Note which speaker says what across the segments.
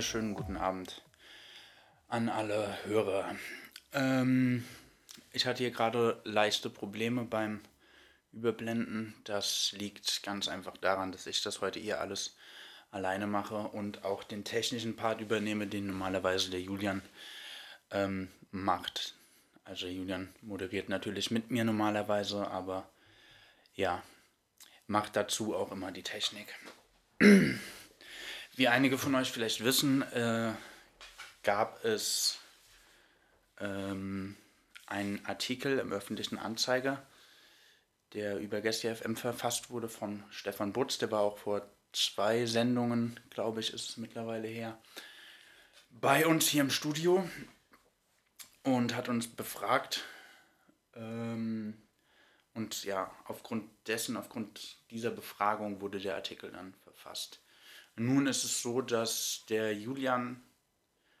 Speaker 1: wunderschönen guten Abend an alle Hörer. Ähm, ich hatte hier gerade leichte Probleme beim Überblenden. Das liegt ganz einfach daran, dass ich das heute eher alles alleine mache und auch den technischen Part übernehme, den normalerweise der Julian ähm, macht. Also Julian moderiert natürlich mit mir normalerweise, aber ja, macht dazu auch immer die Technik. Wie einige von euch vielleicht wissen, äh, gab es ähm, einen Artikel im öffentlichen Anzeiger, der über Gestia FM verfasst wurde von Stefan Butz, der war auch vor zwei Sendungen, glaube ich, ist es mittlerweile her, bei uns hier im Studio und hat uns befragt. Ähm, und ja, aufgrund dessen, aufgrund dieser Befragung wurde der Artikel dann verfasst. Nun ist es so, dass der Julian,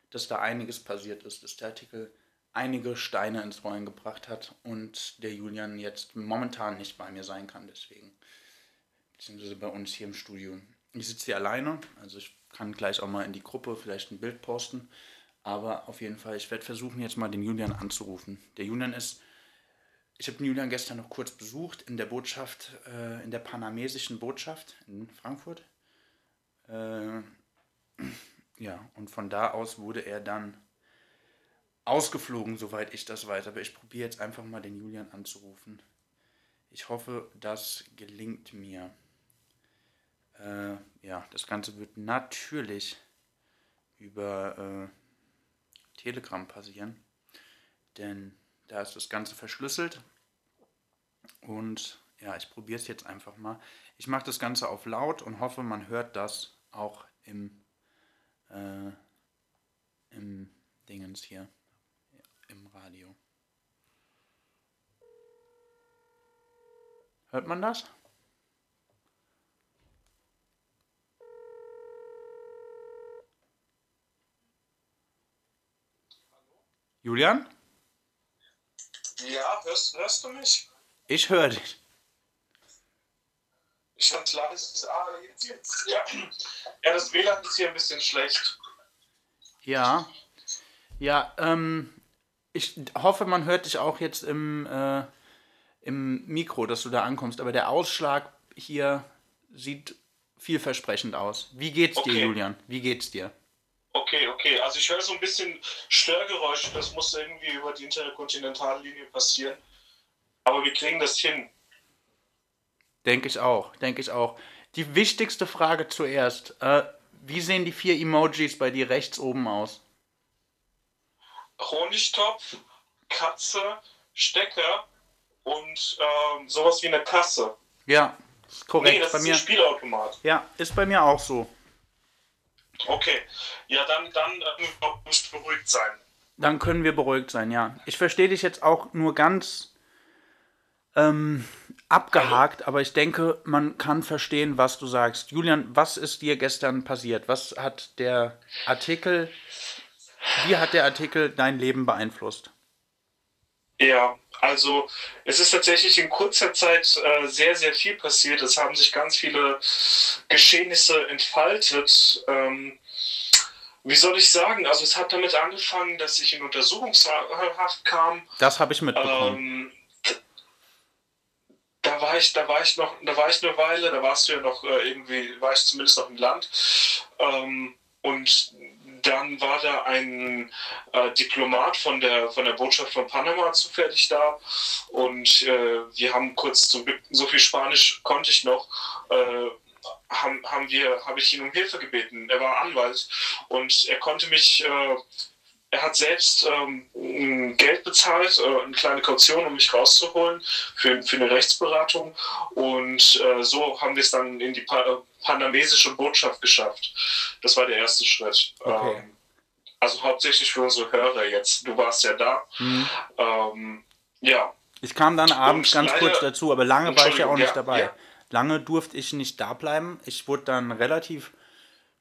Speaker 1: dass da einiges passiert ist, dass der Artikel einige Steine ins Rollen gebracht hat und der Julian jetzt momentan nicht bei mir sein kann, deswegen. Beziehungsweise bei uns hier im Studio. Ich sitze hier alleine, also ich kann gleich auch mal in die Gruppe vielleicht ein Bild posten. Aber auf jeden Fall, ich werde versuchen, jetzt mal den Julian anzurufen. Der Julian ist, ich habe den Julian gestern noch kurz besucht in der Botschaft, äh, in der panamesischen Botschaft in Frankfurt. Äh, ja, und von da aus wurde er dann ausgeflogen, soweit ich das weiß. Aber ich probiere jetzt einfach mal den Julian anzurufen. Ich hoffe, das gelingt mir. Äh, ja, das Ganze wird natürlich über äh, Telegram passieren, denn da ist das Ganze verschlüsselt. Und ja, ich probiere es jetzt einfach mal. Ich mache das Ganze auf laut und hoffe, man hört das auch im, äh, im Dingens hier, im Radio. Hört man das? Julian?
Speaker 2: Ja, hörst, hörst du mich?
Speaker 1: Ich höre dich.
Speaker 2: Ich habe leises Ah, jetzt, jetzt. Ja. ja, das WLAN ist hier ein bisschen schlecht.
Speaker 1: Ja. Ja, ähm, ich hoffe, man hört dich auch jetzt im, äh, im Mikro, dass du da ankommst. Aber der Ausschlag hier sieht vielversprechend aus. Wie geht's
Speaker 2: Okay.
Speaker 1: dir, Julian? Wie geht's dir?
Speaker 2: Okay, okay. Also ich höre so ein bisschen Störgeräusche. Das muss irgendwie über die Interkontinentallinie passieren. Aber wir kriegen das hin.
Speaker 1: Denke ich auch, denke ich auch. Die wichtigste Frage zuerst. Äh, wie sehen die vier Emojis bei dir rechts oben aus?
Speaker 2: Honigtopf, Katze, Stecker und ähm, sowas wie eine Kasse.
Speaker 1: Ja, ist korrekt.
Speaker 2: Nee, das
Speaker 1: bei
Speaker 2: ist
Speaker 1: mir,
Speaker 2: ein Spielautomat.
Speaker 1: ja, ist bei mir auch so.
Speaker 2: Okay. Ja, dann, dann äh, muss ich beruhigt sein.
Speaker 1: Dann können wir beruhigt sein, ja. Ich verstehe dich jetzt auch nur ganz ähm, abgehakt, aber ich denke, man kann verstehen, was du sagst. Julian, was ist dir gestern passiert? Was hat der Artikel, wie hat der Artikel dein Leben beeinflusst?
Speaker 2: Ja, also es ist tatsächlich in kurzer Zeit äh, sehr, sehr viel passiert. Es haben sich ganz viele Geschehnisse entfaltet. Ähm, wie soll ich sagen? Also es hat damit angefangen, dass ich in Untersuchungshaft kam.
Speaker 1: Das habe ich mitbekommen.
Speaker 2: Ähm, da war ich, da war ich noch, da war ich eine Weile, da warst du ja noch äh, irgendwie, war ich zumindest noch im Land. Ähm, und dann war da ein äh, Diplomat von der, von der Botschaft von Panama zufällig da und äh, wir haben kurz, zum Glück, so viel Spanisch konnte ich noch, äh, haben, haben wir, habe ich ihn um Hilfe gebeten. Er war Anwalt und er konnte mich, äh, er hat selbst ähm, Geld bezahlt, äh, eine kleine Kaution, um mich rauszuholen für, für eine Rechtsberatung und äh, so haben wir es dann in die pa panamesische Botschaft geschafft. Das war der erste Schritt.
Speaker 1: Okay.
Speaker 2: Ähm, also hauptsächlich für unsere Hörer jetzt. Du warst ja da.
Speaker 1: Mhm.
Speaker 2: Ähm, ja,
Speaker 1: Ich kam dann abends ganz
Speaker 2: leider-
Speaker 1: kurz dazu, aber lange war ich ja auch nicht
Speaker 2: Entschuldigung,
Speaker 1: dabei.
Speaker 2: ja, ja.
Speaker 1: Lange durfte ich nicht da bleiben. Ich wurde dann relativ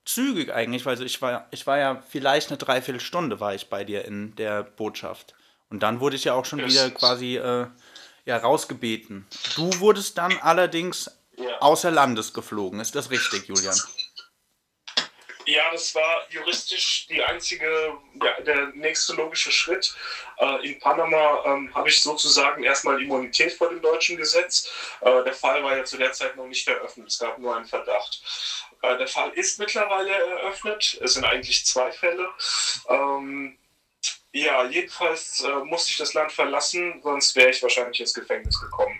Speaker 1: zügig eigentlich, weil ich war, ich war ja vielleicht eine Dreiviertelstunde war ich bei dir in der Botschaft. Und dann wurde ich ja auch schon wieder quasi äh, ja, rausgebeten. Du wurdest dann allerdings
Speaker 2: Ja.
Speaker 1: außer Landes geflogen. Ist das richtig, Julian?
Speaker 2: Ja, das war juristisch die einzige, ja, der nächste logische Schritt. Äh, in Panama ähm, habe ich sozusagen erstmal Immunität vor dem deutschen Gesetz. Äh, der Fall war ja zu der Zeit noch nicht eröffnet, es gab nur einen Verdacht. Äh, der Fall ist mittlerweile eröffnet, es sind eigentlich zwei Fälle. Ähm, ja, jedenfalls äh, musste ich das Land verlassen, sonst wäre ich wahrscheinlich ins Gefängnis gekommen.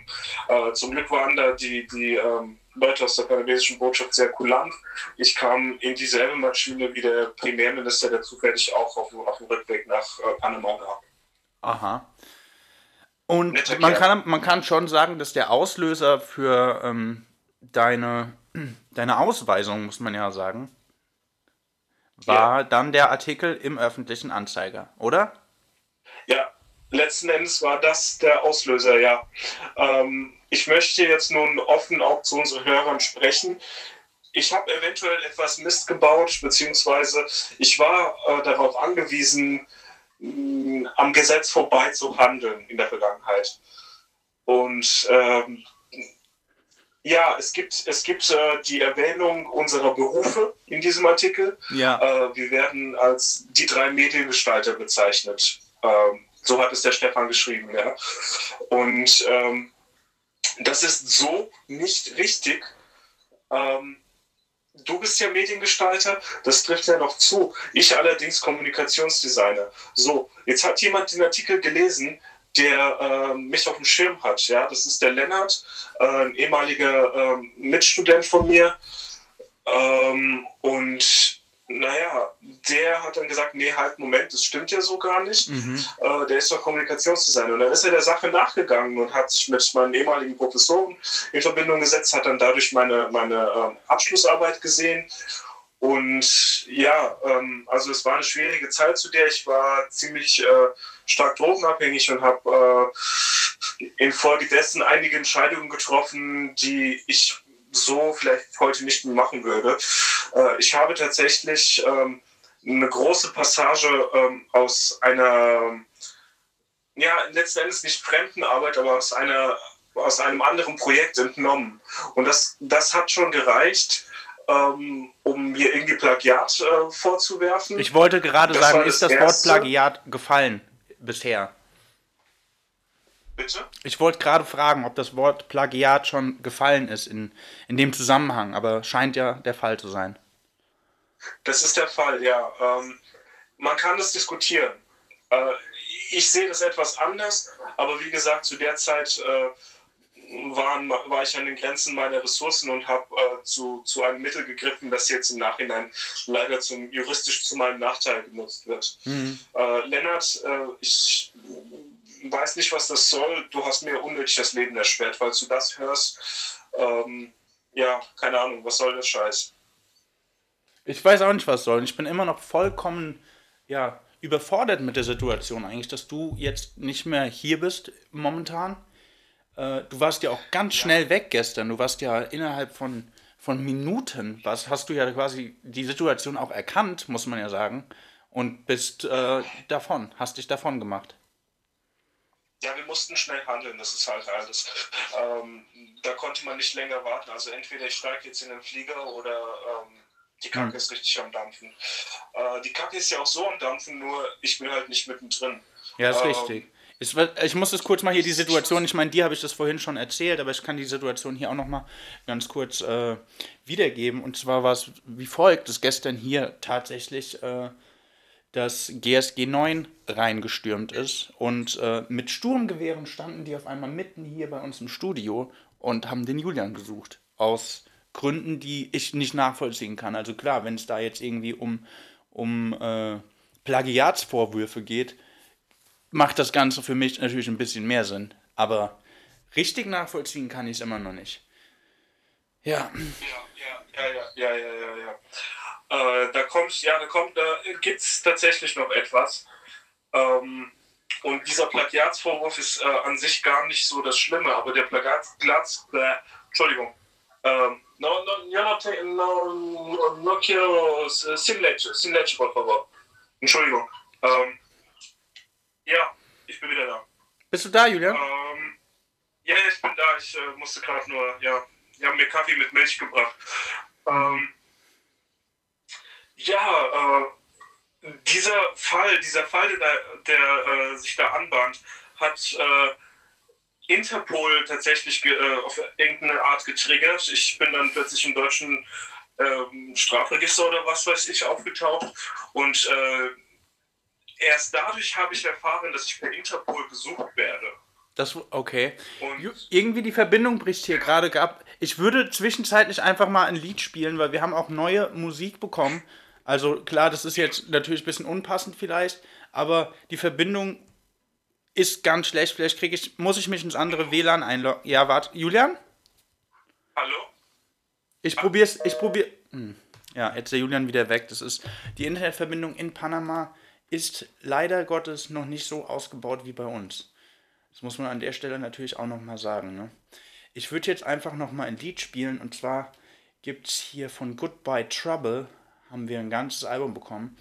Speaker 2: Äh, zum Glück waren da die, die ähm, Leute aus der panamesischen Botschaft sehr kulant. Ich kam in dieselbe Maschine wie der Premierminister, der zufällig auch auf, auf dem Rückweg nach äh, Panama war.
Speaker 1: Aha. Und man kann, man kann schon sagen, dass der Auslöser für ähm, deine, deine Ausweisung, muss man ja sagen, war ja. dann der Artikel im öffentlichen Anzeiger, oder?
Speaker 2: Ja, letzten Endes war das der Auslöser, ja. Ähm, ich möchte jetzt nun offen auch zu unseren Hörern sprechen. Ich habe eventuell etwas Mist gebaut, beziehungsweise ich war äh, darauf angewiesen, mh, am Gesetz vorbei zu handeln in der Vergangenheit. Und ähm, ja, es gibt, es gibt äh, die Erwähnung unserer Berufe in diesem Artikel. Ja. Äh, wir werden als die drei Mediengestalter bezeichnet. Ähm, so hat es der Stefan geschrieben. Ja. Und ähm, das ist so nicht richtig. Ähm, du bist ja Mediengestalter, das trifft ja noch zu. Ich allerdings Kommunikationsdesigner. So, jetzt hat jemand den Artikel gelesen, der äh, mich auf dem Schirm hat. Ja, das ist der Lennart, äh, ein ehemaliger äh, Mitstudent von mir. Ähm, und naja, der hat dann gesagt, nee, halt, Moment, das stimmt ja so gar nicht. Mhm. Äh, der ist doch Kommunikationsdesigner. Und dann ist er der Sache nachgegangen und hat sich mit meinen ehemaligen Professoren in Verbindung gesetzt, hat dann dadurch meine, meine äh, Abschlussarbeit gesehen. Und ja, ähm, also es war eine schwierige Zeit, zu der ich war ziemlich äh, stark drogenabhängig und habe äh, infolgedessen einige Entscheidungen getroffen, die ich so vielleicht heute nicht mehr machen würde. Äh, ich habe tatsächlich ähm, eine große Passage ähm, aus einer, ja, letzten Endes nicht Fremdenarbeit, aber aus, einer, aus einem anderen Projekt entnommen. Und das, das hat schon gereicht, ähm, um mir irgendwie Plagiat äh, vorzuwerfen.
Speaker 1: Ich wollte gerade sagen, ist das, das Wort Plagiat gefallen bisher?
Speaker 2: Bitte?
Speaker 1: Ich wollte gerade fragen, ob das Wort Plagiat schon gefallen ist in, in dem Zusammenhang, aber scheint ja der Fall zu sein.
Speaker 2: Das ist der Fall, ja. Ähm, man kann das diskutieren. Äh, ich sehe das etwas anders, aber wie gesagt, zu der Zeit äh, waren, war ich an den Grenzen meiner Ressourcen und habe äh, zu, zu einem Mittel gegriffen, das jetzt im Nachhinein leider zum, juristisch zu meinem Nachteil genutzt wird. Mhm. Äh, Lennart, äh, ich weiß nicht, was das soll. Du hast mir unnötig das Leben erschwert, falls du das hörst. Ähm, ja, keine Ahnung, was soll der Scheiß?
Speaker 1: Ich weiß auch nicht, was soll. Ich bin immer noch vollkommen, ja, überfordert mit der Situation eigentlich, dass du jetzt nicht mehr hier bist momentan. Äh, du warst ja auch ganz schnell weg gestern. Du warst ja innerhalb von, von Minuten, was hast du ja quasi die Situation auch erkannt, muss man ja sagen, und bist äh, davon, hast dich davon gemacht.
Speaker 2: Ja, wir mussten schnell handeln, das ist halt alles. Ähm, da konnte man nicht länger warten. Also entweder ich steige jetzt in den Flieger oder ähm, die Kacke hm. ist richtig am Dampfen. Äh, die Kacke ist ja auch so am Dampfen, nur ich bin halt nicht mittendrin.
Speaker 1: Ja, ist ähm, richtig. Ich, ich muss es kurz mal hier die Situation, ich meine, dir habe ich das vorhin schon erzählt, aber ich kann die Situation hier auch noch mal ganz kurz äh, wiedergeben. Und zwar war es wie folgt, dass gestern hier tatsächlich äh, das GSG 9 reingestürmt ist und äh, mit Sturmgewehren standen die auf einmal mitten hier bei uns im Studio und haben den Julian gesucht. Aus Gründen, die ich nicht nachvollziehen kann. Also klar, wenn es da jetzt irgendwie um, um äh, Plagiatsvorwürfe geht, macht das Ganze für mich natürlich ein bisschen mehr Sinn. Aber richtig nachvollziehen kann ich es immer noch nicht.
Speaker 2: Ja. Ja, ja, ja, ja, ja, ja, ja. Äh, da kommt, ja, da kommt, da gibt es tatsächlich noch etwas. Ähm, und dieser Plagiatsvorwurf ist äh, an sich gar nicht so das Schlimme, aber der Plagiats, äh, Entschuldigung, ähm, no, no, you're not, no, no quiero sin leche, sin leche, por favor. Entschuldigung. Ähm, ja, ich bin wieder da.
Speaker 1: Bist du da, Julian?
Speaker 2: Ähm, ja, ich bin da. Ich äh, musste gerade nur, ja, die haben mir Kaffee mit Milch gebracht. Ähm, Ja, äh, dieser Fall, dieser Fall, der, der äh, sich da anbahnt, hat äh, Interpol tatsächlich äh, auf irgendeine Art getriggert. Ich bin dann plötzlich im deutschen ähm, Strafregister oder was weiß ich aufgetaucht und äh, erst dadurch habe ich erfahren, dass ich per Interpol gesucht werde.
Speaker 1: Das, okay. Und Irgendwie die Verbindung bricht hier gerade ab. Ich würde zwischenzeitlich einfach mal ein Lied spielen, weil wir haben auch neue Musik bekommen. Also klar, das ist jetzt natürlich ein bisschen unpassend vielleicht, aber die Verbindung ist ganz schlecht. Vielleicht kriege ich, muss ich mich ins andere WLAN einloggen. Ja, warte. Julian?
Speaker 2: Hallo?
Speaker 1: Ich probier's, ich probier. Hm. Ja, jetzt ist der Julian wieder weg. Das ist die Internetverbindung in Panama ist leider Gottes noch nicht so ausgebaut wie bei uns. Das muss man an der Stelle natürlich auch nochmal sagen. Ne? Ich würde jetzt einfach nochmal ein Lied spielen und zwar gibt es hier von Goodbye Trouble, haben wir ein ganzes Album bekommen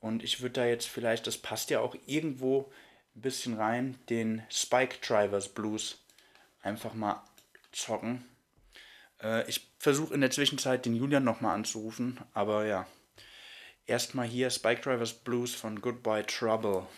Speaker 1: und ich würde da jetzt vielleicht, das passt ja auch irgendwo ein bisschen rein, den Spike Drivers Blues einfach mal zocken. Äh, ich versuche in der Zwischenzeit den Julian nochmal anzurufen, aber ja. Erstmal hier Spike Drivers Blues von Goodbye Trouble.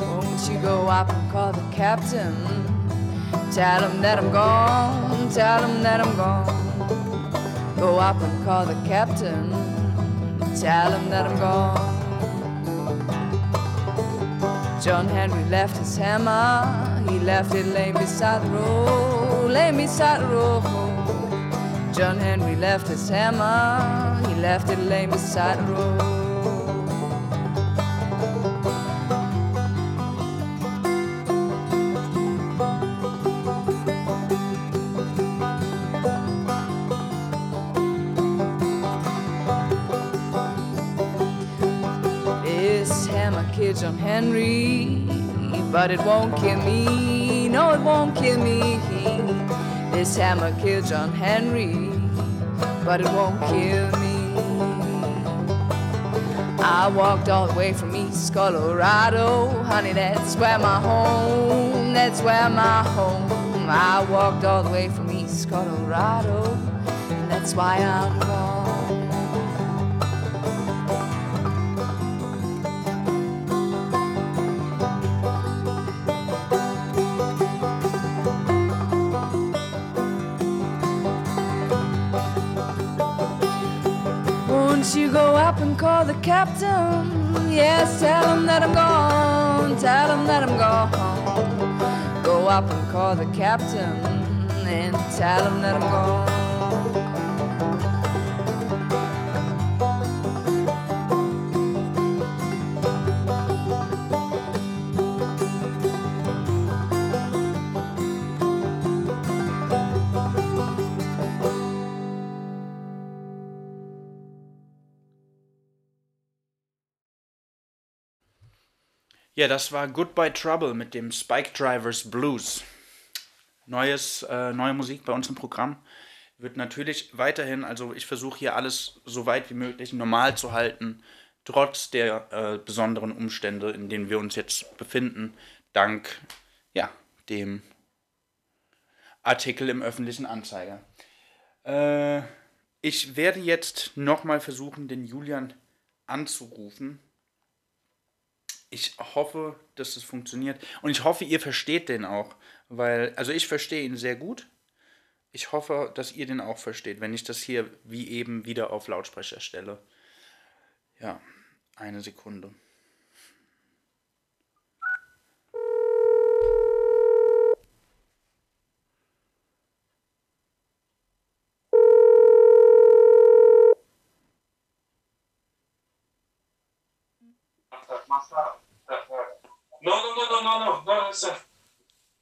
Speaker 1: Won't you go up and call the captain? Tell him that I'm gone, tell him that I'm gone. Go up and call the captain, tell him that I'm gone. John Henry left his hammer, he left it laying beside the road, laying beside the road. John Henry left his hammer, he left it laying beside the road. Henry, but it won't kill me. No, it won't kill me. This hammer killed John Henry, but it won't kill me. I walked all the way from East Colorado, honey, that's where my home, that's where my home. I walked all the way from East Colorado, and that's why I'm gone. you go up and call the captain? Yes, tell him that I'm gone. Tell him that I'm gone. Go up and call the captain and tell him that I'm gone. Ja, das war Goodbye Trouble mit dem Spike Drivers Blues. Neues, äh, neue Musik bei uns im Programm. Wird natürlich weiterhin, also ich versuche hier alles so weit wie möglich normal zu halten, trotz der äh, besonderen Umstände, in denen wir uns jetzt befinden, dank ja, dem Artikel im öffentlichen Anzeiger. Äh, ich werde jetzt nochmal versuchen, den Julian anzurufen ich hoffe, dass es funktioniert. Und ich hoffe, ihr versteht den auch. Weil, also ich verstehe ihn sehr gut. Ich hoffe, dass ihr den auch versteht, wenn ich das hier wie eben wieder auf Lautsprecher stelle. Ja, eine Sekunde.
Speaker 2: No, no, no, no, no, no, no, está,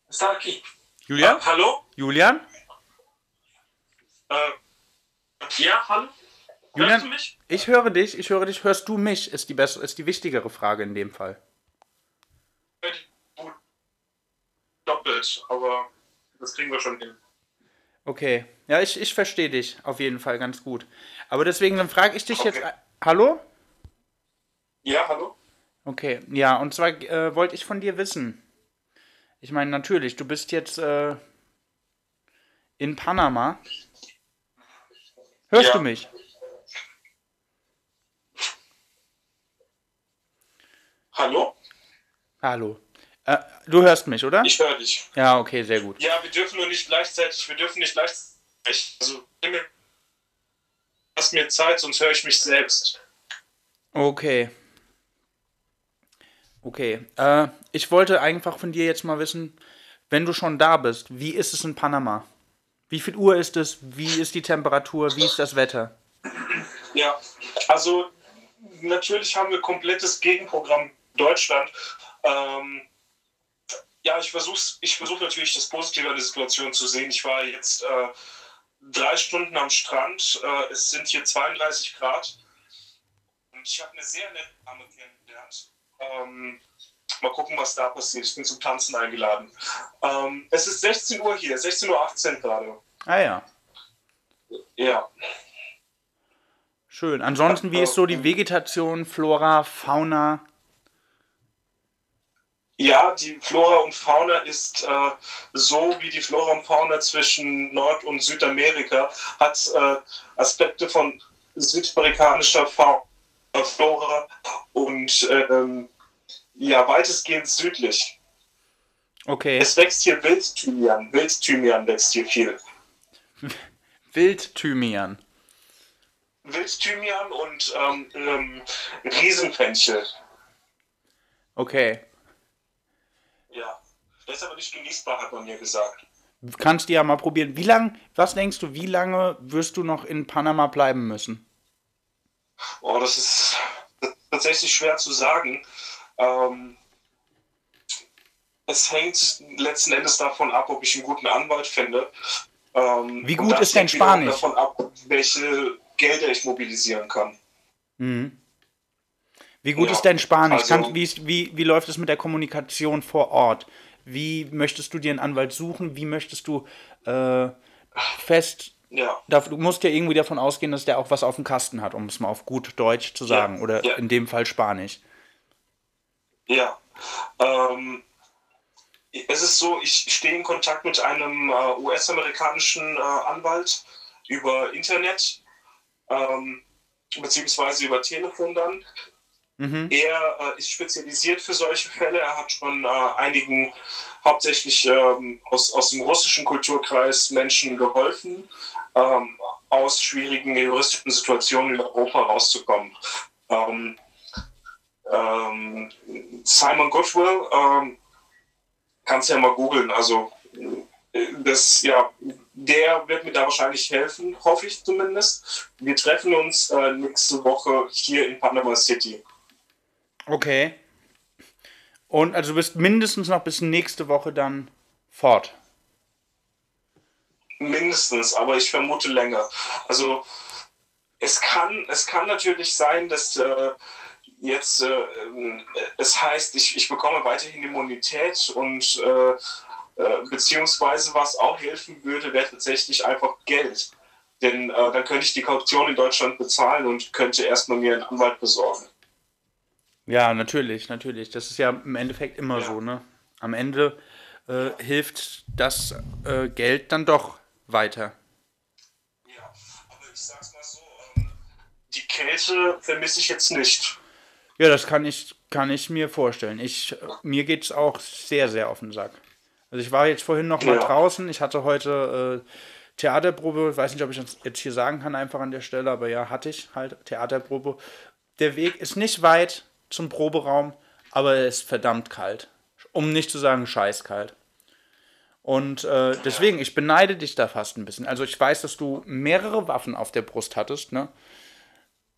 Speaker 2: está aquí.
Speaker 1: Julian?
Speaker 2: Uh, hallo?
Speaker 1: Julian?
Speaker 2: Uh, ja, hallo?
Speaker 1: Julian, Hörst du mich? Ich höre dich, ich höre dich. Hörst du mich? Ist die, bessere, ist die wichtigere Frage in dem Fall.
Speaker 2: Doppelt, aber das kriegen wir schon hin.
Speaker 1: Okay. Ja, ich, ich verstehe dich auf jeden Fall ganz gut. Aber deswegen, dann frage ich dich okay. jetzt. Hallo?
Speaker 2: Ja, hallo?
Speaker 1: Okay, ja, und zwar äh, wollte ich von dir wissen. Ich meine, natürlich, du bist jetzt äh, in Panama. Hörst ja. du mich?
Speaker 2: Hallo?
Speaker 1: Hallo. Äh, du hörst mich, oder?
Speaker 2: Ich höre dich.
Speaker 1: Ja, okay, sehr gut.
Speaker 2: Ja, wir dürfen nur nicht gleichzeitig, wir dürfen nicht gleichzeitig. Also, lass mir Zeit, sonst höre ich mich selbst.
Speaker 1: Okay. Okay. Äh, ich wollte einfach von dir jetzt mal wissen, wenn du schon da bist, wie ist es in Panama? Wie viel Uhr ist es? Wie ist die Temperatur? Wie ist das Wetter?
Speaker 2: Ja, also natürlich haben wir komplettes Gegenprogramm Deutschland. Ähm, ja, ich versuche ich versuch natürlich das Positive an der Situation zu sehen. Ich war jetzt äh, drei Stunden am Strand. Äh, es sind hier 32 Grad. Und ich habe eine sehr nette Dame kennengelernt. Ähm, mal gucken, was da passiert. Ich bin zum Tanzen eingeladen. Ähm, es ist 16 Uhr hier, 16.18 Uhr gerade.
Speaker 1: Ah ja.
Speaker 2: Ja.
Speaker 1: Schön. Ansonsten, wie ist so die Vegetation, Flora, Fauna?
Speaker 2: Ja, die Flora und Fauna ist äh, so wie die Flora und Fauna zwischen Nord- und Südamerika, hat äh, Aspekte von südamerikanischer Fauna, Flora und ähm, ja, weitestgehend südlich.
Speaker 1: Okay.
Speaker 2: Es wächst hier Wildthymian. Wildthymian wächst hier viel.
Speaker 1: Wildthymian.
Speaker 2: Wildthymian und ähm, ähm, Riesenfenchel.
Speaker 1: Okay.
Speaker 2: Ja, der ist aber nicht genießbar, hat man mir gesagt.
Speaker 1: Kannst du ja mal probieren. Wie lange, was denkst du, wie lange wirst du noch in Panama bleiben müssen?
Speaker 2: Oh, das ist, tatsächlich schwer zu sagen. Ähm, es hängt letzten Endes davon ab, ob ich einen guten Anwalt finde.
Speaker 1: Ähm, wie gut ist dein Spanisch?
Speaker 2: davon ab, welche Gelder ich mobilisieren kann.
Speaker 1: Mhm. Wie gut ja, ist dein Spanisch? Also, Kann, wie, wie, wie läuft es mit der Kommunikation vor Ort? Wie möchtest du dir einen Anwalt suchen? Wie möchtest du äh, fest.
Speaker 2: Ja.
Speaker 1: du musst ja irgendwie davon ausgehen, dass der auch was auf dem Kasten hat, um es mal auf gut Deutsch zu sagen. Ja, oder ja. in dem Fall Spanisch.
Speaker 2: Ja. Ähm, es ist so, ich stehe in Kontakt mit einem äh, US-amerikanischen äh, Anwalt über Internet, ähm, beziehungsweise über Telefon dann. Mhm. Er äh, ist spezialisiert für solche Fälle. Er hat schon äh, einigen, hauptsächlich ähm, aus, aus dem russischen Kulturkreis, Menschen geholfen, ähm, aus schwierigen juristischen Situationen in Europa rauszukommen. Ähm, ähm Simon Goodwill, ähm, kannst ja mal googeln. Also, das, ja, der wird mir da wahrscheinlich helfen, hoffe ich zumindest. Wir treffen uns äh, nächste Woche hier in Panama City.
Speaker 1: Okay. Und also du bist mindestens noch bis nächste Woche dann fort.
Speaker 2: Mindestens, aber ich vermute länger. Also es kann, es kann natürlich sein, dass äh, jetzt äh, es heißt, ich, ich bekomme weiterhin Immunität und äh, äh beziehungsweise was auch helfen würde, wäre tatsächlich einfach Geld. Denn äh, dann könnte ich die Kaution in Deutschland bezahlen und könnte erstmal mir einen Anwalt besorgen.
Speaker 1: Ja, natürlich, natürlich. Das ist ja im Endeffekt immer ja. so, ne? Am Ende äh, hilft das äh, Geld dann doch weiter.
Speaker 2: Ja, aber ich sag's mal so, ähm, die Kälte vermisse ich jetzt nicht.
Speaker 1: Ja, das kann ich, kann ich mir vorstellen. Ich, mir geht's auch sehr, sehr auf den Sack. Also ich war jetzt vorhin noch mal ja. draußen. Ich hatte heute äh, Theaterprobe. Ich weiß nicht, ob ich das jetzt hier sagen kann, einfach an der Stelle, aber ja, hatte ich halt Theaterprobe. Der Weg ist nicht weit zum Proberaum, aber er ist verdammt kalt. Um nicht zu sagen scheißkalt. Und äh, deswegen, ich beneide dich da fast ein bisschen. Also ich weiß, dass du mehrere Waffen auf der Brust hattest, ne?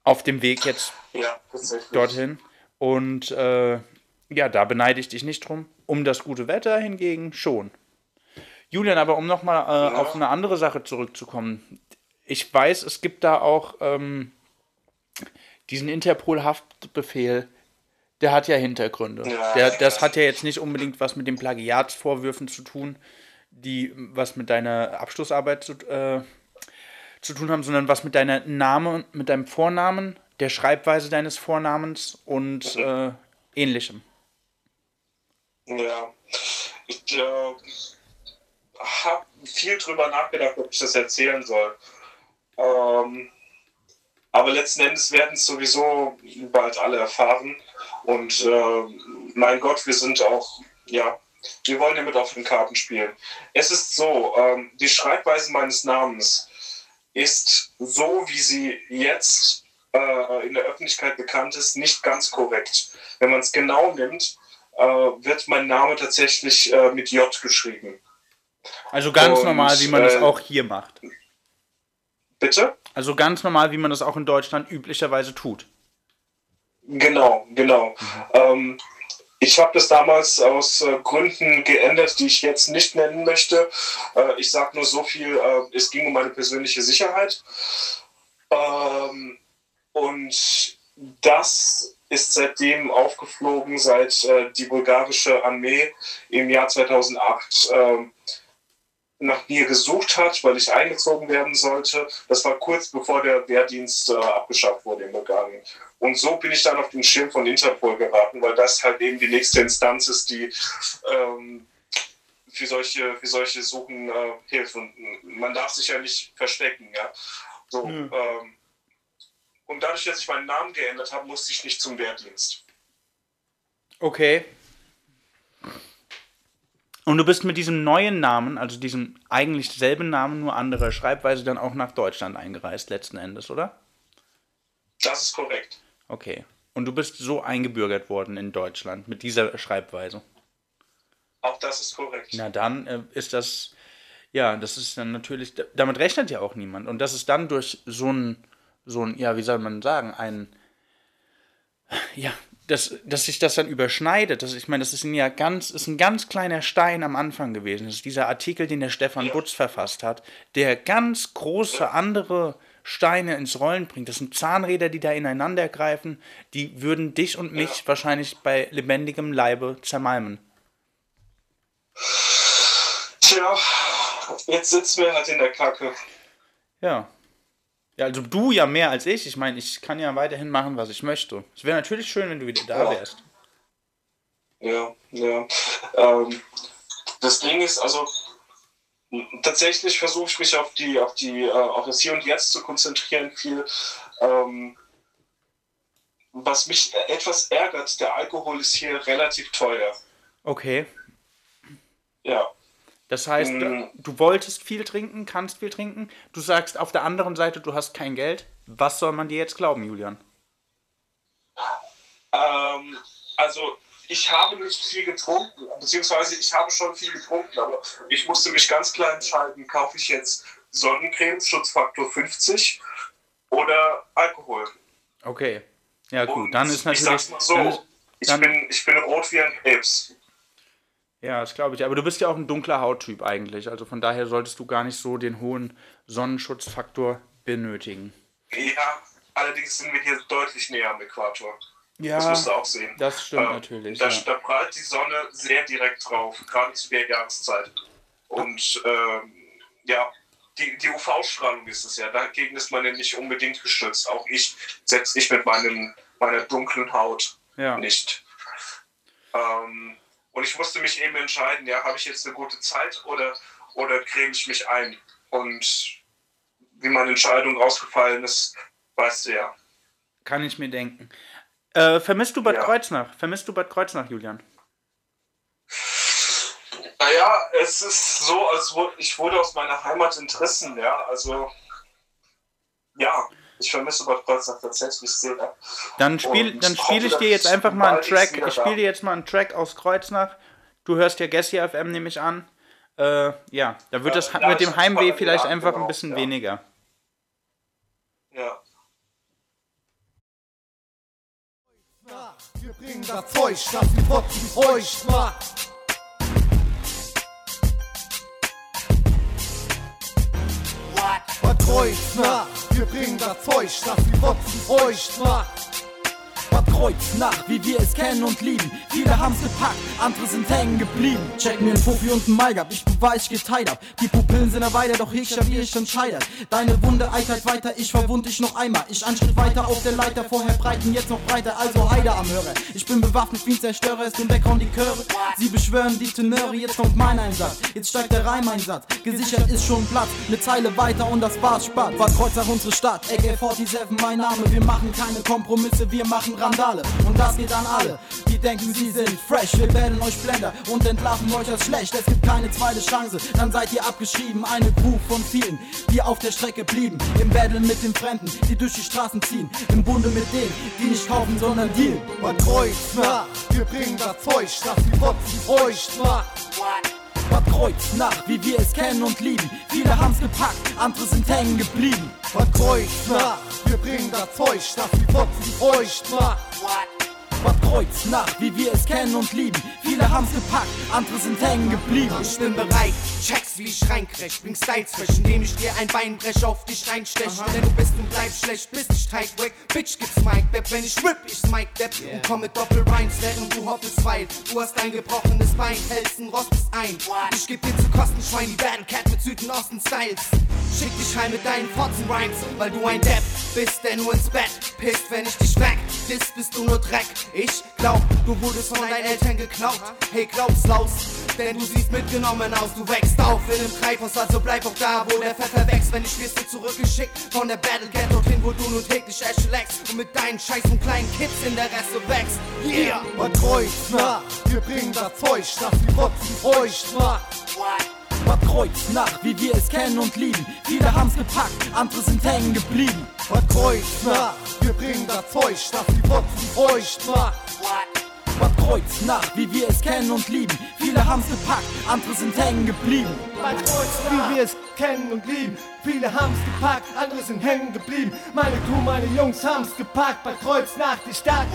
Speaker 1: Auf dem Weg jetzt
Speaker 2: ja,
Speaker 1: dorthin. Und äh, ja, da beneide ich dich nicht drum. Um das gute Wetter hingegen schon. Julian, aber um nochmal äh, ja. auf eine andere Sache zurückzukommen. Ich weiß, es gibt da auch ähm, diesen Interpol-Haftbefehl, der hat ja Hintergründe. Ja, der, das hat ja jetzt nicht unbedingt was mit den Plagiatsvorwürfen zu tun, die was mit deiner Abschlussarbeit zu, äh, zu tun haben, sondern was mit deiner Name, mit deinem Vornamen, der Schreibweise deines Vornamens und äh, ähnlichem.
Speaker 2: Ja, ich äh, habe viel drüber nachgedacht, ob ich das erzählen soll. Ähm, aber letzten Endes werden es sowieso bald alle erfahren. Und äh, mein Gott, wir sind auch, ja, wir wollen ja mit offenen Karten spielen. Es ist so, ähm, die Schreibweise meines Namens ist so, wie sie jetzt äh, in der Öffentlichkeit bekannt ist, nicht ganz korrekt. Wenn man es genau nimmt, äh, wird mein Name tatsächlich äh, mit J geschrieben.
Speaker 1: Also ganz Und, normal, wie man das äh, auch hier macht.
Speaker 2: Bitte?
Speaker 1: Also ganz normal, wie man das auch in Deutschland üblicherweise tut.
Speaker 2: Genau, genau. Mhm. Ähm, ich habe das damals aus äh, Gründen geändert, die ich jetzt nicht nennen möchte. Äh, ich sage nur so viel, äh, es ging um meine persönliche Sicherheit. Ähm, und das ist seitdem aufgeflogen, seit äh, die bulgarische Armee im Jahr 2008 nach mir gesucht hat, weil ich eingezogen werden sollte. Das war kurz bevor der Wehrdienst äh, abgeschafft wurde in Bulgarien. Und so bin ich dann auf den Schirm von Interpol geraten, weil das halt eben die nächste Instanz ist, die ähm, für, solche, für solche Suchen äh, hilft. Und man darf sich ja nicht verstecken. Ja? So, mhm. ähm, und dadurch, dass ich meinen Namen geändert habe, musste ich nicht zum Wehrdienst.
Speaker 1: Okay. Und du bist mit diesem neuen Namen, also diesem eigentlich selben Namen, nur andere Schreibweise, dann auch nach Deutschland eingereist, letzten Endes, oder?
Speaker 2: Das ist korrekt.
Speaker 1: Okay. Und du bist so eingebürgert worden in Deutschland mit dieser Schreibweise?
Speaker 2: Auch das ist korrekt.
Speaker 1: Na dann äh, ist das, ja, das ist dann natürlich, damit rechnet ja auch niemand. Und das ist dann durch so ein, so ein, ja, wie soll man sagen, ein, ja, dass, dass sich das dann überschneidet. Das, ich meine, das ist ein, ja ganz, ist ein ganz kleiner Stein am Anfang gewesen. Das ist dieser Artikel, den der Stefan ja. Butz verfasst hat, der ganz große andere Steine ins Rollen bringt. Das sind Zahnräder, die da ineinander greifen. Die würden dich und mich ja. wahrscheinlich bei lebendigem Leibe zermalmen.
Speaker 2: Tja, jetzt sitzen wir halt in der Kacke.
Speaker 1: Ja. Ja, also du ja mehr als ich. Ich meine, ich kann ja weiterhin machen, was ich möchte. Es wäre natürlich schön, wenn du wieder da wärst.
Speaker 2: Ja, ja. Ähm, das Ding ist, also tatsächlich versuche ich mich auf die, auf die, äh, auf das Hier und Jetzt zu konzentrieren, viel. Ähm, was mich etwas ärgert, der Alkohol ist hier relativ teuer.
Speaker 1: Okay.
Speaker 2: Ja.
Speaker 1: Das heißt, mhm. du wolltest viel trinken, kannst viel trinken. Du sagst auf der anderen Seite, du hast kein Geld. Was soll man dir jetzt glauben, Julian?
Speaker 2: Ähm, also, ich habe nicht viel getrunken, beziehungsweise ich habe schon viel getrunken, aber ich musste mich ganz klar entscheiden, kaufe ich jetzt Sonnencreme, Schutzfaktor 50 oder Alkohol.
Speaker 1: Okay. Ja, gut, Und dann ist natürlich.
Speaker 2: Ich sag's mal so, dann, ich, bin, ich bin rot wie ein Krebs.
Speaker 1: Ja, das glaube ich. Aber du bist ja auch ein dunkler Hauttyp eigentlich. Also von daher solltest du gar nicht so den hohen Sonnenschutzfaktor benötigen.
Speaker 2: Ja, allerdings sind wir hier deutlich näher am Äquator. Ja, das musst du auch sehen.
Speaker 1: Das stimmt ähm, natürlich.
Speaker 2: Da, ja. da prallt die Sonne sehr direkt drauf, gerade zu der Jahreszeit. Und ähm, ja, die, die UV-Strahlung ist es ja. Dagegen ist man ja nicht unbedingt geschützt. Auch ich setze ich mit meinem, meiner dunklen Haut ja. nicht. Ähm, und ich musste mich eben entscheiden, ja, habe ich jetzt eine gute Zeit oder, oder creme ich mich ein? Und wie meine Entscheidung rausgefallen ist, weißt du ja.
Speaker 1: Kann ich mir denken. Äh, vermisst du Bad ja. Kreuznach? Vermisst du Bad Kreuznach, Julian?
Speaker 2: Naja, es ist so, als ich wurde aus meiner Heimat entrissen, ja. Also, ja, ich vermisse Bad Kreuznach tatsächlich sehr.
Speaker 1: Dann spiele dann spiel ich dir jetzt einfach mal einen Track. Ich spiele dir jetzt mal einen Track aus Kreuznach. Du hörst ja Gessi FM, nehme ich an. Äh, ja, da wird ja, das ja, mit dem Heimweh vielleicht ja, einfach genau, ein bisschen weniger.
Speaker 2: Ja.
Speaker 3: Wir bringen das Zeug, das die Fotzen feucht macht. Kreuznach. Wir bringen das Zeug, das die Fotzen feucht macht. Kreuz nach, wie wir es kennen und lieben. Viele haben's gepackt, andere sind hängen geblieben. Check mir ein Profi und ein Maigab, ich beweis, ich geteilt hab. Die Pupillen sind erweitert, doch ich wie ich entscheidet. Deine Wunde eitert weiter, ich verwund dich noch einmal. Ich einen Schritt weiter auf der Leiter, vorher breiten, jetzt noch breiter, also Heide am Hörer. Ich bin bewaffnet wie ein Zerstörer, es nun weghauen die Chöre. Sie beschwören die Tenöre, jetzt kommt mein Einsatz. Jetzt steigt der Reimeinsatz, gesichert ist schon Platz. Eine Zeile weiter und das war's spart. War Kreuzach unsere Stadt, AK-47 mein Name. Wir machen keine Kompromisse, wir machen Randale. Und das geht an alle, die denken sie sind fresh. Wir werden euch Blender und entlarven euch als schlecht. Es gibt keine zweite Chance, dann seid ihr abgeschrieben. Eine Crew von vielen, die auf der Strecke blieben. Im Battle mit den Fremden, die durch die Straßen ziehen. Im Bunde mit denen, die nicht kaufen, sondern dealen.
Speaker 4: Was Kreuz nach, wir bringen das Zeug, das die Fotzen euch macht.
Speaker 3: Was Kreuz nach, wie wir es kennen und lieben. Viele haben's gepackt, andere sind hängen geblieben.
Speaker 4: Was Kreuz nach, wir bringen das Zeug, das die Fotzen euch macht.
Speaker 3: Was Kreuz nach, wie wir es kennen und lieben. Viele haben's gepackt, andere sind hängen geblieben.
Speaker 5: Ich bin bereit, check's wie ich reinkrieg. Bring Styles fresh, indem ich dir ein Bein brech, auf dich reinstech. Denn du bist und bleibst schlecht, bis ich tight weg. Bitch gibt's Mike Depp, wenn ich rip, ich Mike Depp. Und komm mit Doppel-Rhymes, während du hoppest weit. Du hast ein gebrochenes Bein, hältst ein Rostes ein. Ich geb dir zu Kosten Schwein, die Battle Cat mit Süden-Osten-Styles. Schick dich heim mit deinen Fotzen-Rhymes, weil du ein Depp bist, der nur ins Bett pisst, wenn ich dich weg. Dis bist du nur Dreck. Ich glaub, du wurdest von deinen Eltern geklaut. Hey, glaub's laus, denn du siehst mitgenommen aus. Du wächst auf in einem Treibhaus, also bleib auch da, wo der Pfeffer wächst. Wenn ich wirst du zurückgeschickt von der Battle Cat dorthin, wo du nun täglich leckst. Und mit deinen scheiß und kleinen Kids in der Reste wächst. Yeah!
Speaker 4: Was Kreuz nach, wir bringen das Zeug, das die Fotzen euch macht.
Speaker 3: Was Kreuz nach, wie wir es kennen und lieben. Viele haben's gepackt, andere sind hängen geblieben.
Speaker 4: Was Kreuz nach, wir bringen das Zeug, das die Fotzen euch macht.
Speaker 3: Was Kreuz nach, wie wir es kennen und lieben. Viele haben's gepackt, andere sind hängen geblieben.
Speaker 4: Bei Kreuz, wie wir es kennen und lieben. Viele haben's gepackt, andere sind hängen geblieben. Meine Crew, meine Jungs haben's gepackt. Bei Kreuz nach die Stadt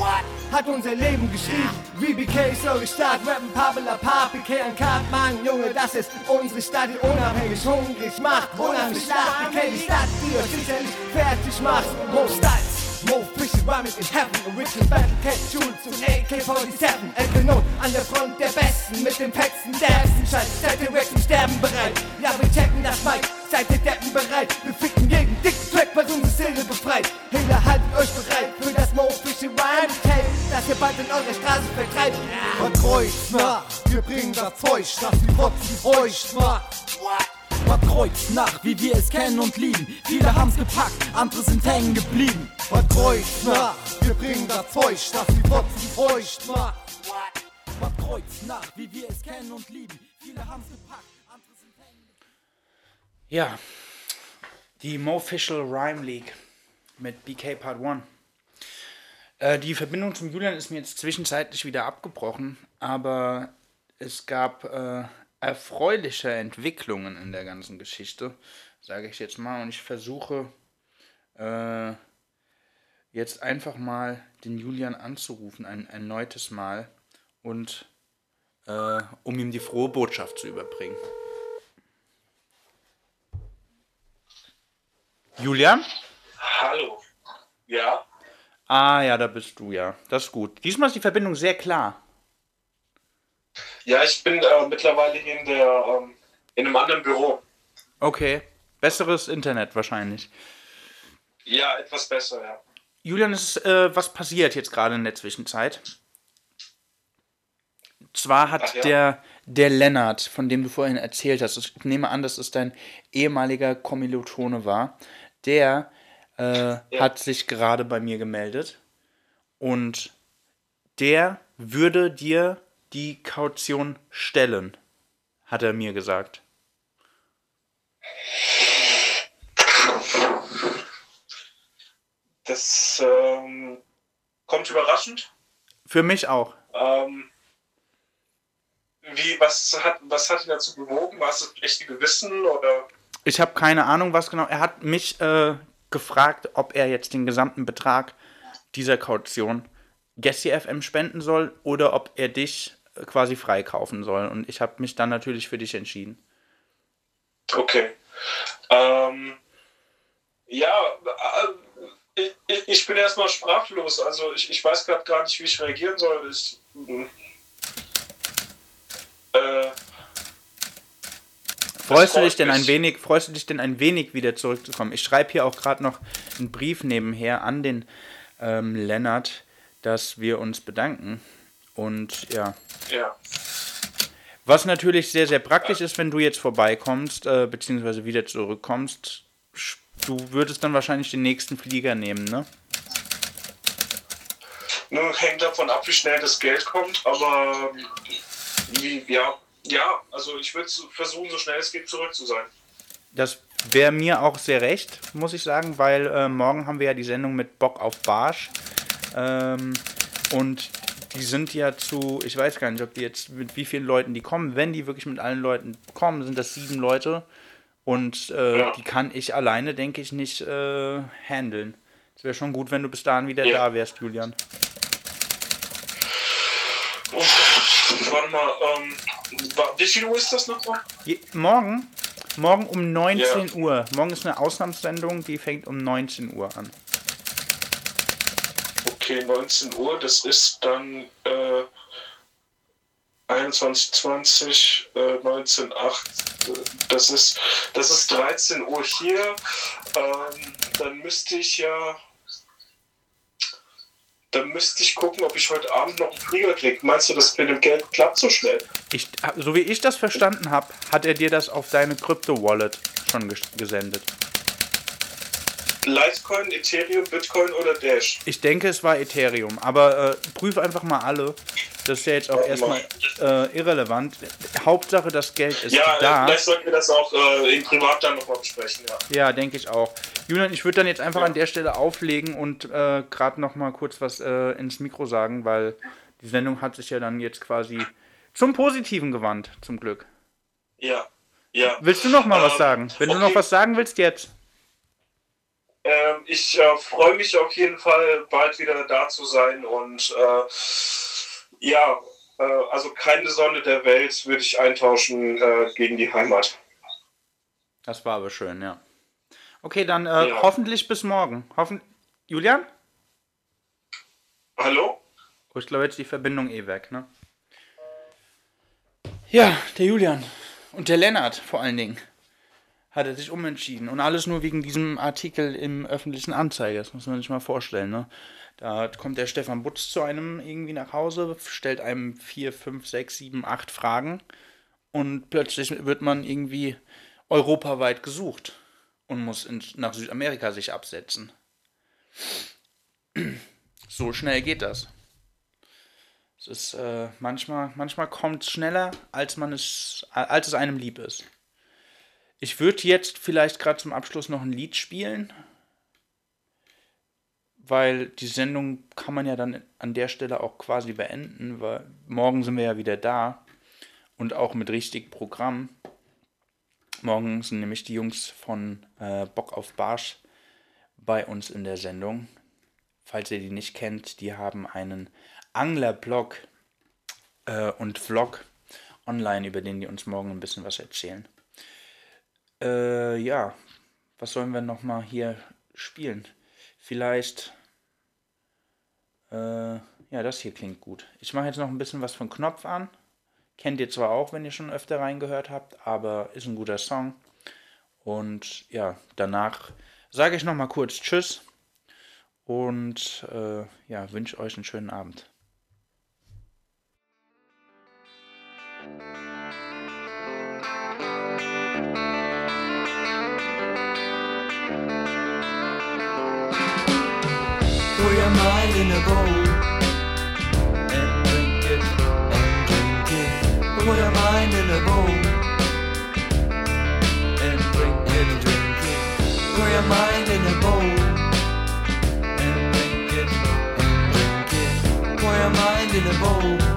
Speaker 4: hat unser Leben geschrieben. VBK ist eure Stadt, rappen Pabela Pap, an Mann, Junge, das ist unsere Stadt, die unabhängig, hungrig macht. Unheimlich stark, BK die Stadt, die euch sicherlich fertig macht. Styles. Mo Fishy rhyming in heaven, Original Battle Cat Schulz und AK-47 Elke Not an der Front der Besten mit den Päcksten der ersten Scheiß Seid ihr weg zum Sterben bereit? Ja, wir checken das Mic, seid ihr Deppen bereit? Wir ficken jeden Dick-Track, was unsere Seele befreit Hehler, haltet euch bereit für das Mo Fishy Rhyme Tape Das ihr bald in eurer Straße vertreibt Was Kreuz nach, wir bringen das Zeug, das die Fotzen euch macht.
Speaker 3: Was Kreuz nach, wie wir es kennen und lieben. Viele haben's gepackt, andere sind hängen geblieben.
Speaker 4: Was Kreuz nach, wir bringen das Zeug, das die Fotzen euch macht
Speaker 3: Was Kreuz nach, wie wir es kennen und lieben. Viele haben's gepackt, andere sind hängen geblieben.
Speaker 1: Ja, die Mofficial Rhyme League mit BK Part 1. Äh, die Verbindung zum Julian ist mir jetzt zwischenzeitlich wieder abgebrochen, aber es gab äh, erfreuliche Entwicklungen in der ganzen Geschichte, sage ich jetzt mal. Und ich versuche äh, jetzt einfach mal den Julian anzurufen, ein erneutes Mal, und äh, um ihm die frohe Botschaft zu überbringen. Julian?
Speaker 2: Hallo. Ja?
Speaker 1: Ah ja, da bist du ja. Das ist gut. Diesmal ist die Verbindung sehr klar.
Speaker 2: Ja, ich bin äh, mittlerweile hier in, der, ähm, in einem anderen Büro.
Speaker 1: Okay. Besseres Internet wahrscheinlich.
Speaker 2: Ja, etwas besser, ja.
Speaker 1: Julian, ist äh, was passiert jetzt gerade in der Zwischenzeit. Zwar hat
Speaker 2: ja.
Speaker 1: der, der Lennart, von dem du vorhin erzählt hast, ich nehme an, dass es dein ehemaliger Kommilitone war, der äh, hat sich gerade bei mir gemeldet und der würde dir die Kaution stellen, hat er mir gesagt.
Speaker 2: Das ähm, kommt überraschend.
Speaker 1: Für mich auch.
Speaker 2: Ähm, wie, was hat, was hat ihn dazu bewogen? War es das schlechte Gewissen oder?
Speaker 1: Ich habe keine Ahnung, was genau. Er hat mich äh, gefragt, ob er jetzt den gesamten Betrag dieser Kaution Gessi FM spenden soll oder ob er dich quasi freikaufen soll. Und ich habe mich dann natürlich für dich entschieden.
Speaker 2: Okay. Ähm, ja, äh, ich, ich bin erstmal sprachlos. Also ich, ich weiß gerade gar nicht, wie ich reagieren soll. Ich, äh,
Speaker 1: Freust du dich denn ein wenig, freust du dich denn ein wenig wieder zurückzukommen? Ich schreibe hier auch gerade noch einen Brief nebenher an den ähm, Lennart, dass wir uns bedanken. Und ja.
Speaker 2: Ja.
Speaker 1: Was natürlich sehr, sehr praktisch ist, wenn du jetzt vorbeikommst, äh, beziehungsweise wieder zurückkommst. Du würdest dann wahrscheinlich den nächsten Flieger nehmen, ne?
Speaker 2: Nun hängt davon ab, wie schnell das Geld kommt, aber wie, ja, ja, also ich würde versuchen, so schnell es geht, zurück zu sein.
Speaker 1: Das wäre mir auch sehr recht, muss ich sagen, weil äh, morgen haben wir ja die Sendung mit Bock auf Barsch. Ähm, und die sind ja zu, ich weiß gar nicht, ob die jetzt mit wie vielen Leuten die kommen. Wenn die wirklich mit allen Leuten kommen, sind das sieben Leute. Und äh, ja. die kann ich alleine, denke ich, nicht äh, handeln. Es wäre schon gut, wenn du bis dahin wieder ja. da wärst, Julian.
Speaker 2: Uff, warte mal, ähm, wie viel Uhr ist das nochmal?
Speaker 1: Morgen? Morgen um 19 ja. Uhr. Morgen ist eine Ausnahmssendung, die fängt um 19 Uhr an.
Speaker 2: Okay, 19 Uhr, das ist dann äh, 21.20, äh, 19.08. Das ist, das ist 13 Uhr hier. Ähm, dann müsste ich ja dann müsste ich gucken, ob ich heute Abend noch einen Flieger kriege. Meinst du, das mit dem Geld klappt so schnell?
Speaker 1: Ich, so wie ich das verstanden habe, hat er dir das auf deine Krypto-Wallet schon gesendet.
Speaker 2: Litecoin, Ethereum, Bitcoin oder Dash?
Speaker 1: Ich denke, es war Ethereum, aber äh, prüf einfach mal alle. Das ist ja jetzt auch ja, erstmal äh, irrelevant. Hauptsache, das Geld ist
Speaker 2: ja,
Speaker 1: da.
Speaker 2: Ja, vielleicht sollten wir das auch äh, in Privat dann nochmal besprechen. Ja,
Speaker 1: ja denke ich auch. Julian, ich würde dann jetzt einfach ja. an der Stelle auflegen und äh, gerade nochmal kurz was äh, ins Mikro sagen, weil die Sendung hat sich ja dann jetzt quasi zum Positiven gewandt, zum Glück.
Speaker 2: Ja, ja.
Speaker 1: Willst du noch mal ähm, was sagen? Wenn okay. du noch was sagen willst, jetzt.
Speaker 2: Ähm, ich äh, freue mich auf jeden Fall, bald wieder da zu sein und äh, ja, äh, also keine Sonne der Welt würde ich eintauschen äh, gegen die Heimat.
Speaker 1: Das war aber schön, ja. Okay, dann äh, ja. hoffentlich bis morgen. Hoffen Julian?
Speaker 2: Hallo?
Speaker 1: Oh, ich glaube, jetzt die Verbindung eh weg, ne? Ja, der Julian. Und der Lennart vor allen Dingen hat er sich umentschieden. Und alles nur wegen diesem Artikel im öffentlichen Anzeiger. Das muss man sich mal vorstellen. Ne? Da kommt der Stefan Butz zu einem irgendwie nach Hause, stellt einem vier, fünf, sechs, sieben, acht Fragen und plötzlich wird man irgendwie europaweit gesucht und muss in, nach Südamerika sich absetzen. So schnell geht das. Es ist äh, manchmal, manchmal kommt es schneller, als man es, als es einem lieb ist. Ich würde jetzt vielleicht gerade zum Abschluss noch ein Lied spielen, weil die Sendung kann man ja dann an der Stelle auch quasi beenden, weil morgen sind wir ja wieder da und auch mit richtig Programm. Morgen sind nämlich die Jungs von äh, Bock auf Barsch bei uns in der Sendung. Falls ihr die nicht kennt, die haben einen Anglerblog äh, und Vlog online, über den die uns morgen ein bisschen was erzählen. Äh, ja, was sollen wir nochmal hier spielen? Vielleicht. Äh, ja, das hier klingt gut. Ich mache jetzt noch ein bisschen was von Knopf an. Kennt ihr zwar auch, wenn ihr schon öfter reingehört habt, aber ist ein guter Song. Und ja, danach sage ich nochmal kurz Tschüss und äh, ja, wünsche euch einen schönen Abend. Your mind in a bowl and drink it and drink it. Put your mind in a bowl and drink it, drink it. Put your mind in a bowl and drink it and drink it. Put your mind in a bowl.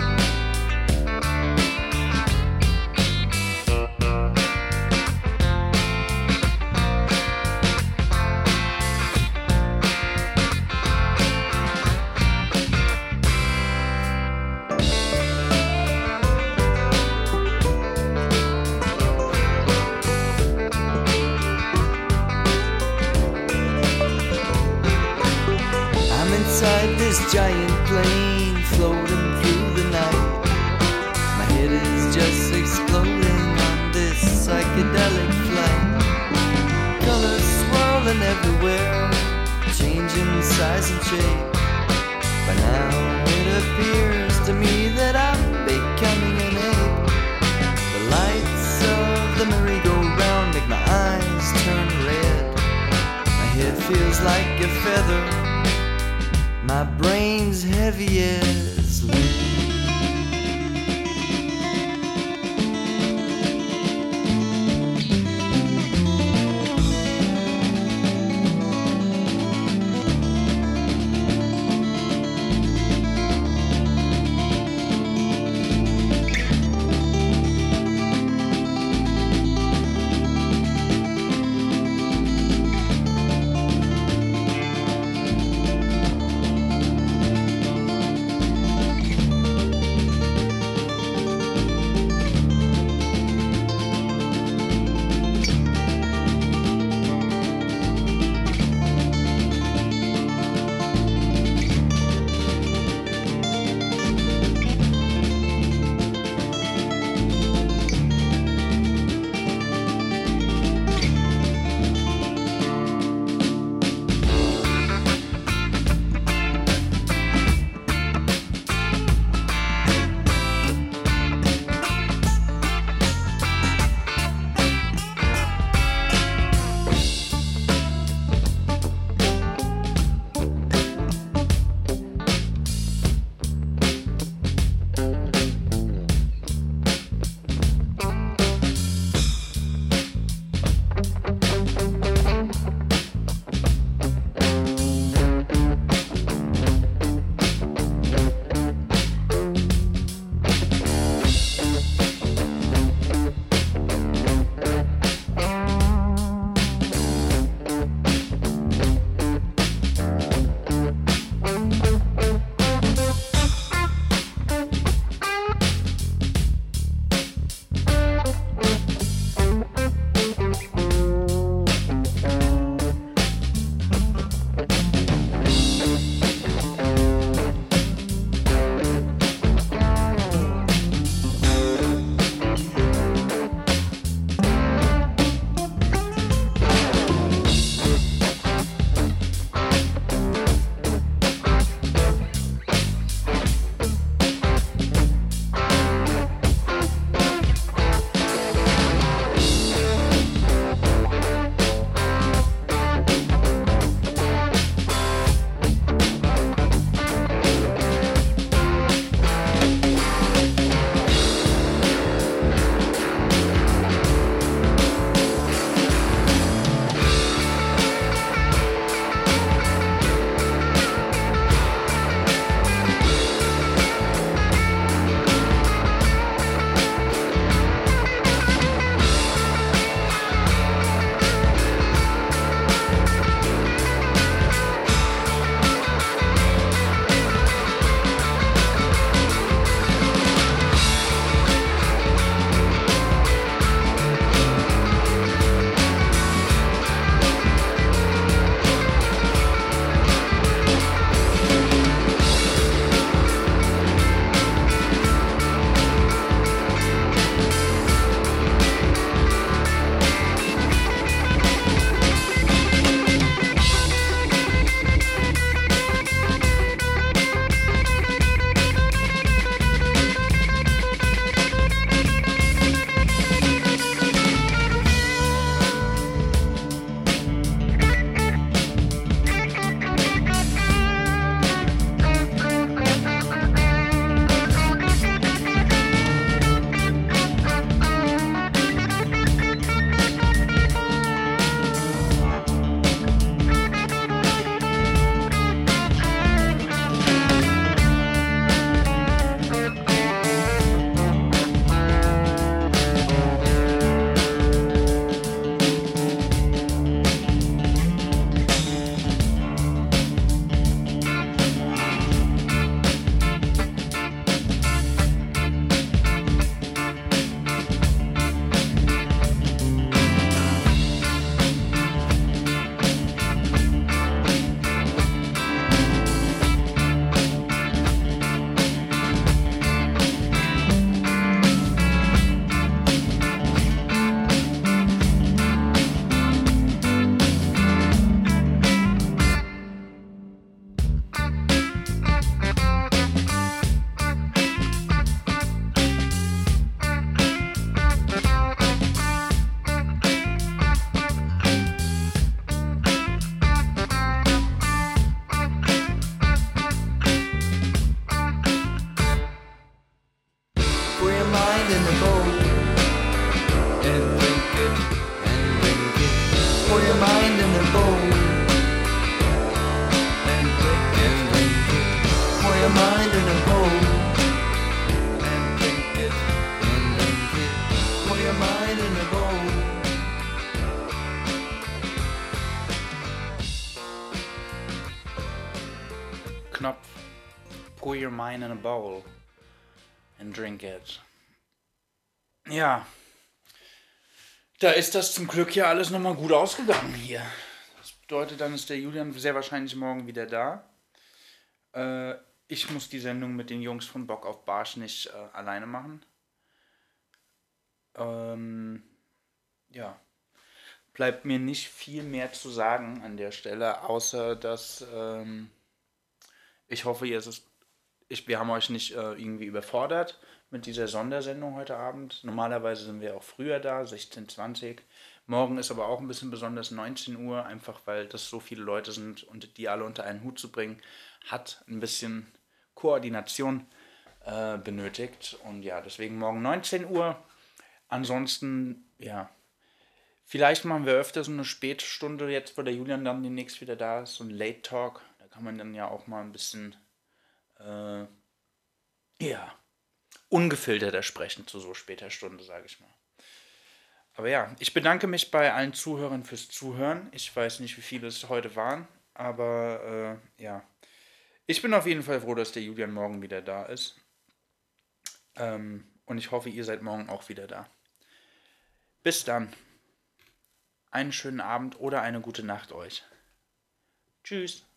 Speaker 6: My brain's heavy as lead. Mind in a bowl and drink it.
Speaker 1: Ja. Da ist das zum Glück ja alles nochmal gut ausgegangen hier. Das bedeutet, dann ist der Julian sehr wahrscheinlich morgen wieder da. Äh, ich muss die Sendung mit den Jungs von Bock auf Barsch nicht äh, alleine machen. Ähm, ja. Bleibt mir nicht viel mehr zu sagen an der Stelle, außer dass ähm, ich hoffe, ihr es, ich, wir haben euch nicht äh, irgendwie überfordert mit dieser Sondersendung heute Abend. Normalerweise sind wir auch früher da, 16.20 Morgen ist aber auch ein bisschen besonders 19 Uhr, einfach weil das so viele Leute sind und die alle unter einen Hut zu bringen, hat ein bisschen Koordination äh, benötigt. Und ja, deswegen morgen 19 Uhr. Ansonsten, ja, vielleicht machen wir öfter so eine Spätstunde jetzt, wo der Julian dann demnächst wieder da ist, so ein Late Talk. Da kann man dann ja auch mal ein bisschen, äh, ja, ungefilterter sprechen zu so später Stunde, sage ich mal. Aber ja, ich bedanke mich bei allen Zuhörern fürs Zuhören. Ich weiß nicht, wie viele es heute waren, aber äh, ja. Ich bin auf jeden Fall froh, dass der Julian morgen wieder da ist. Ähm, und ich hoffe, ihr seid morgen auch wieder da. Bis dann. Einen schönen Abend oder eine gute Nacht euch. Tschüss.